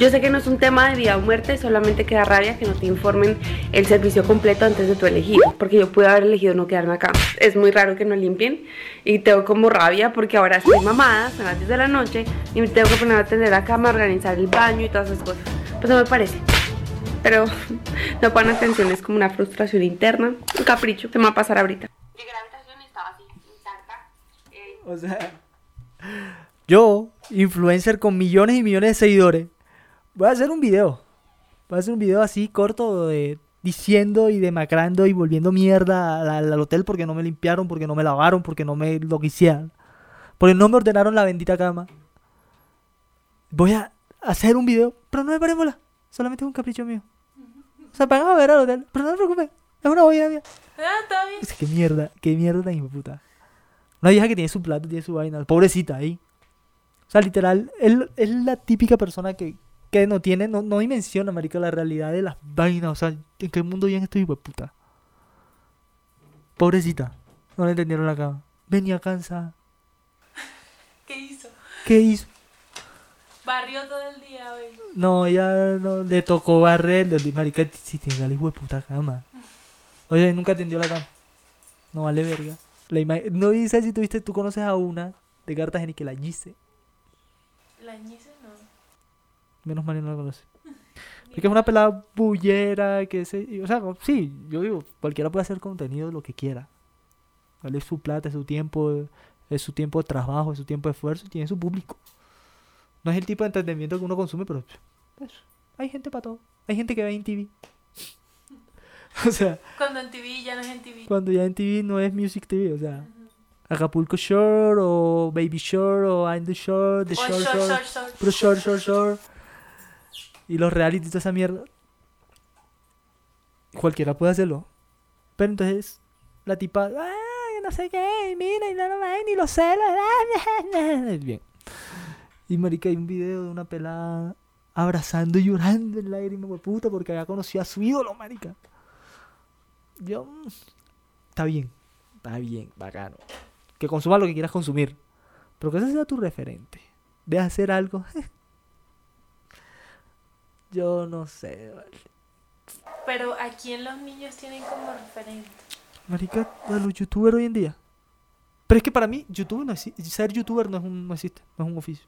Yo sé que no es un tema de vida o muerte, solamente queda rabia que no te informen el servicio completo antes de tu elegir. Porque yo pude haber elegido no quedarme acá. Es muy raro que no limpien y tengo como rabia porque ahora estoy mamada, son las 10 de la noche y me tengo que poner a atender la cama, organizar el baño y todas esas cosas. Pues no me parece. Pero no ponen atención, es como una frustración interna, un capricho, se me va a pasar ahorita. Llegué a la habitación y estaba así, intacta. Eh, O sea, yo, influencer con millones y millones de seguidores, voy a hacer un video. Voy a hacer un video así corto de diciendo y demacrando y volviendo mierda al, al- al hotel porque no me limpiaron, porque no me lavaron, porque no me lo quisieran. Porque no me ordenaron la bendita cama. Voy a hacer un video, pero no me paren bola. Solamente es un capricho mío. O sea, van a ver al hotel, pero no se preocupen. Es una boya mía. Ah, está bien. Es que mierda, qué mierda tan puta. Una vieja que tiene su plato, tiene su vaina, pobrecita ahí. O sea, literal, él es la típica persona que, que no tiene, no, no dimensiona, marica, la realidad de las vainas. O sea, ¿en qué mundo viven estos hijos de puta? Pobrecita, no le entendieron la cama. Venía cansada. ¿Qué hizo? ¿Qué hizo? Barrió todo el día hoy. No, ella no le tocó barrer, le dije, marica, si tenga el hijo de puta cama. Oye, nunca atendió la cama. No vale verga. La no dice si tuviste, tú conoces a una de Cartagena que la Gise. La no. Menos mal y no la conoce. Porque es una pelada bullera, que se... O sea, sí, yo digo, cualquiera puede hacer contenido lo que quiera. Vale, es su plata, es su tiempo, es su tiempo de trabajo, es su tiempo de esfuerzo tiene su público. No es el tipo de entretenimiento que uno consume, pero pues, hay gente para todo. Hay gente que ve en TV. o sea, Cuando en TV ya no es en TV. cuando ya en TV no es Music TV, o sea, Acapulco Shore o Baby Shore o I'm the Shore, The O Shore short, Shore, short, short. Puro Shore Shore Shore. Y los reality y toda esa mierda. Cualquiera puede hacerlo. Pero entonces, la tipa, ay, no sé qué, mira, y no lo ven, y los celos. Bien. Y marica, hay un video de una pelada abrazando y llorando en lágrimas, puta, porque había conocido a su ídolo, marica. Yo, mm, está bien, está bien, bacano. Que consuma lo que quieras consumir. Pero que ese sea tu referente. De hacer algo. Yo no sé, vale. Pero ¿a quién los niños tienen como referente? Marica, a los youtubers hoy en día. Pero es que para mí, YouTube no exi- ser youtuber no, es un, no existe, no es un oficio.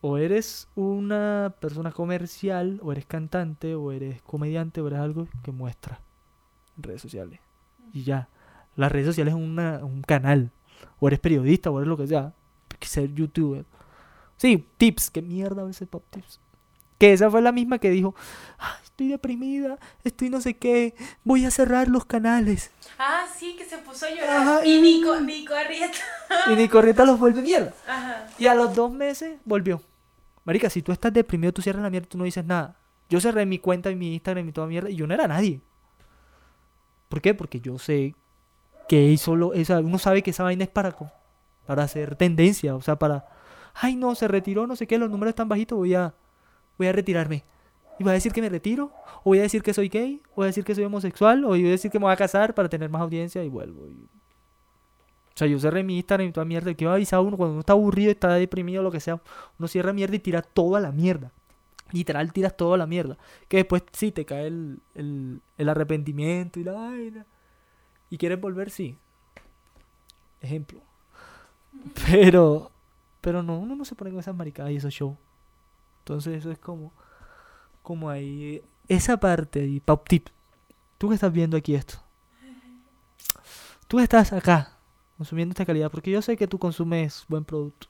O eres una persona comercial, o eres cantante, o eres comediante, o eres algo que muestra en redes sociales. Y ya. Las redes sociales es una- un canal. O eres periodista, o eres lo que sea. Que ser youtuber. Sí, tips. ¿Qué mierda a veces pop tips? Que esa fue la misma que dijo, "Ay, estoy deprimida, estoy no sé qué, voy a cerrar los canales. Ah, sí, que se puso a llorar. Ajá, y y- Nico, Nico Arrieta. Y ni corrieta los vuelve mierda. Ajá. Y a los dos meses volvió. Marica, si tú estás deprimido, tú cierras la mierda, tú no dices nada. Yo cerré mi cuenta y mi Instagram y toda mierda y yo no era nadie. ¿Por qué? Porque yo sé que eso lo, esa, uno sabe que esa vaina es para, para hacer tendencia, o sea, para, ay no, se retiró, no sé qué, los números están bajitos, voy a, voy a retirarme. Y voy a decir que me retiro, o voy a decir que soy gay, o voy a decir que soy homosexual, o voy a decir que me voy a casar para tener más audiencia y vuelvo. O sea, yo cerré mi Instagram y toda mierda. Que va a avisar uno cuando uno está aburrido, está deprimido, lo que sea. Uno cierra mierda y tira toda la mierda. Literal, tiras toda la mierda. Que después sí te cae el, el, el arrepentimiento y la vaina. Y quieres volver, sí. Ejemplo. Pero, pero no, uno no se pone con esas maricadas y esos shows. Entonces eso es como, como ahí, esa parte ahí, pop tip. Tú que estás viendo aquí esto. Tú estás acá, consumiendo esta calidad, porque yo sé que tú consumes buen producto.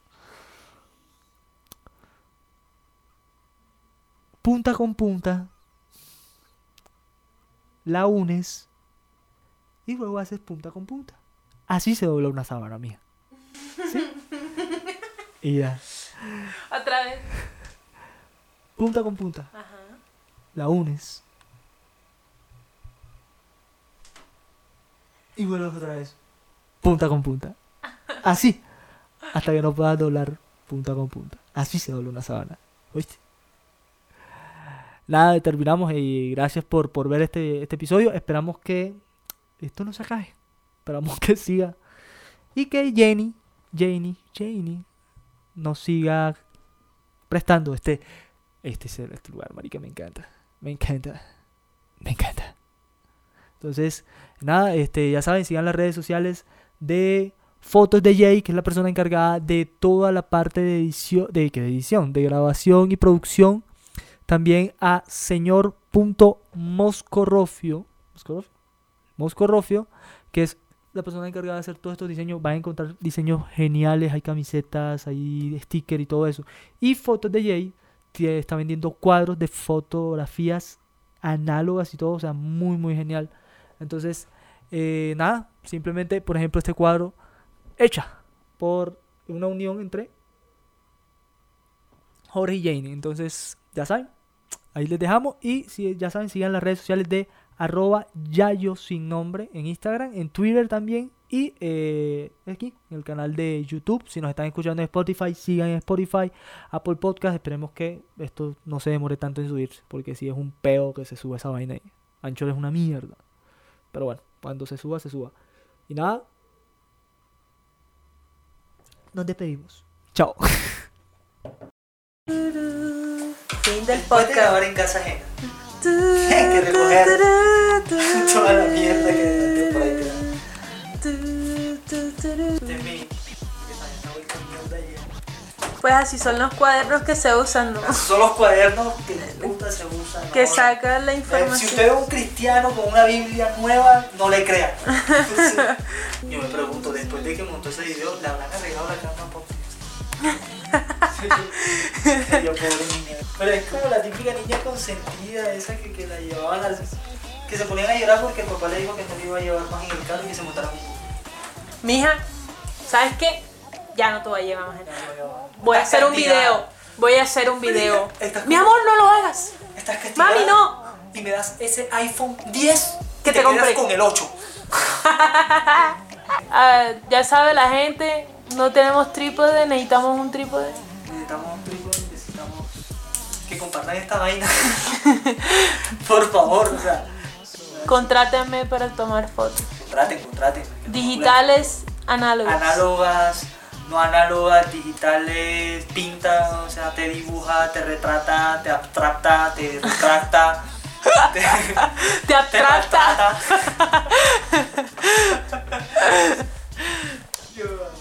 Punta con punta, la unes y luego haces punta con punta. Así se dobla una sábana mía. Y ya. Otra vez. Punta con punta. Ajá. La unes. Y vuelves otra vez. Punta con punta. Así. Hasta que no puedas doblar punta con punta. Así se dobla una sábana. ¿Oíste? Nada, terminamos y gracias por, por ver este, este episodio. Esperamos que esto no se acabe. Esperamos que siga. Y que Jenny, Jenny, Jenny nos siga prestando este, este, este lugar, marica, me encanta. Me encanta. Me encanta. Entonces, nada, este, ya saben, sigan las redes sociales de Fotos de Jay, que es la persona encargada de toda la parte de edición, de, de edición, de grabación y producción. También a señor.moscorrofio, ¿Moscorrofio? Moscorrofio, que es la persona encargada de hacer todos estos diseños. Van a encontrar diseños geniales, hay camisetas, hay stickers y todo eso. Y Fotos de Jay está vendiendo cuadros de fotografías análogas y todo, o sea, muy, muy genial. Entonces, eh, nada, simplemente, por ejemplo, este cuadro hecha por una unión entre Jorge y Jane. Entonces, ya saben, ahí les dejamos. Y si ya saben, sigan las redes sociales de arroba yayo sin nombre en Instagram, en Twitter también. Y eh, aquí, en el canal de YouTube. Si nos están escuchando en Spotify, sigan en Spotify, Apple Podcast. Esperemos que esto no se demore tanto en subirse. Porque si es un peo que se sube esa vaina ahí. Anchor es una mierda. Pero bueno, cuando se suba, se suba. Y nada. Nos despedimos. Chao. Fin del podcast. en casa ajena. Hay que recoger toda la mierda que dejaste por ahí es. Pues así son los cuadernos que se usan, ¿no? Son los cuadernos que gusta, se usan. Que sacan la Eh, Si información. usted ve un cristiano con una Biblia nueva, no le crea. Yo me pregunto, después de que montó ese video, ¿le habrán arreglado la cama niña. Pero es como la típica niña consentida, esa que, que la llevaban al... Que se ponían a llorar porque el papá le dijo que no le iba a llevar más en el carro y que se montaran un Mija, ¿sabes qué? Ya no te voy a llevar más. en- carro. Voy a hacer un video. Voy a hacer un video. Mi amor, no lo hagas. Estás castigada. Mami, no. Y me das ese iPhone 10 Que te quedas compré. con el 8. Ah, ya sabe la gente, no tenemos trípode, necesitamos un trípode. Necesitamos un trípode, necesitamos que compartan esta vaina. Por favor, o sea. Contrátenme para tomar fotos. Contraten, contraten. Digitales, análogos. Análogas, no análogas, digitales, pinta, o sea, te dibuja, te retrata, te abstracta, te retracta. te, Te te abstracta. maltrata.